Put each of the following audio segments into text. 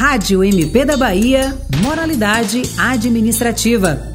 Rádio MP da Bahia, Moralidade Administrativa.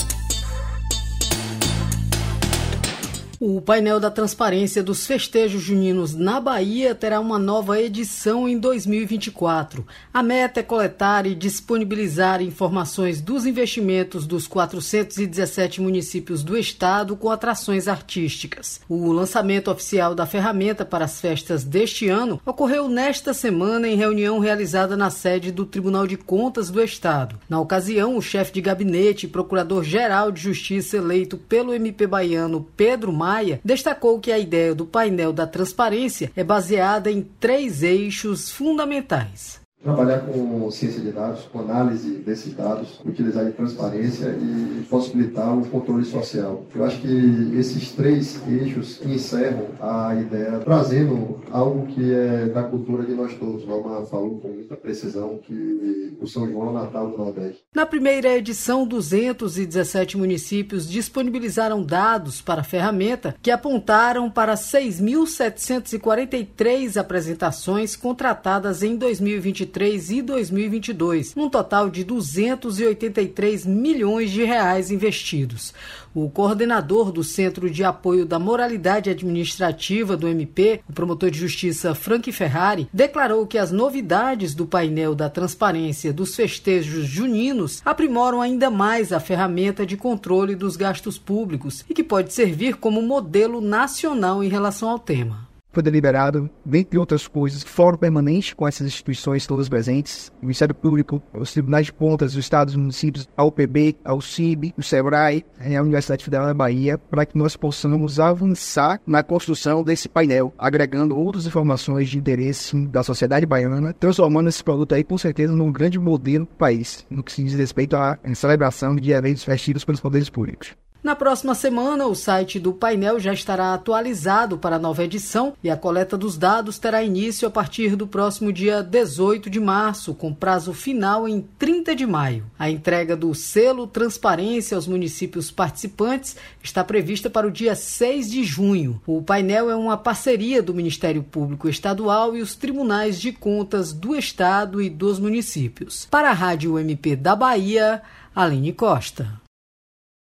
O painel da transparência dos festejos juninos na Bahia terá uma nova edição em 2024. A meta é coletar e disponibilizar informações dos investimentos dos 417 municípios do estado com atrações artísticas. O lançamento oficial da ferramenta para as festas deste ano ocorreu nesta semana em reunião realizada na sede do Tribunal de Contas do Estado. Na ocasião, o chefe de gabinete e procurador-geral de Justiça eleito pelo MP baiano, Pedro Maia, Maia destacou que a ideia do painel da transparência é baseada em três eixos fundamentais trabalhar com ciência de dados, com análise desses dados, utilizar de transparência e possibilitar o controle social. Eu acho que esses três eixos encerram a ideia, trazendo algo que é da cultura de nós todos. Valmar falou com muita precisão que o São João é o Natal do Nordeste. Na primeira edição, 217 municípios disponibilizaram dados para a ferramenta que apontaram para 6.743 apresentações contratadas em 2023 2023 e 2022, num total de 283 milhões de reais investidos. O coordenador do Centro de Apoio da Moralidade Administrativa do MP, o promotor de justiça Frank Ferrari, declarou que as novidades do painel da transparência dos festejos juninos aprimoram ainda mais a ferramenta de controle dos gastos públicos e que pode servir como modelo nacional em relação ao tema foi deliberado, dentre outras coisas, fórum permanente com essas instituições todas presentes, o Ministério Público, os Tribunais de Contas, os Estados e Municípios, a UPB, a UCIB, o SEBRAE, a Universidade Federal da Bahia, para que nós possamos avançar na construção desse painel, agregando outras informações de interesse da sociedade baiana, transformando esse produto aí, com certeza, num grande modelo do país, no que se diz respeito à celebração de eventos festivos pelos poderes públicos. Na próxima semana, o site do painel já estará atualizado para a nova edição e a coleta dos dados terá início a partir do próximo dia 18 de março, com prazo final em 30 de maio. A entrega do selo Transparência aos municípios participantes está prevista para o dia 6 de junho. O painel é uma parceria do Ministério Público Estadual e os tribunais de contas do Estado e dos municípios. Para a Rádio MP da Bahia, Aline Costa.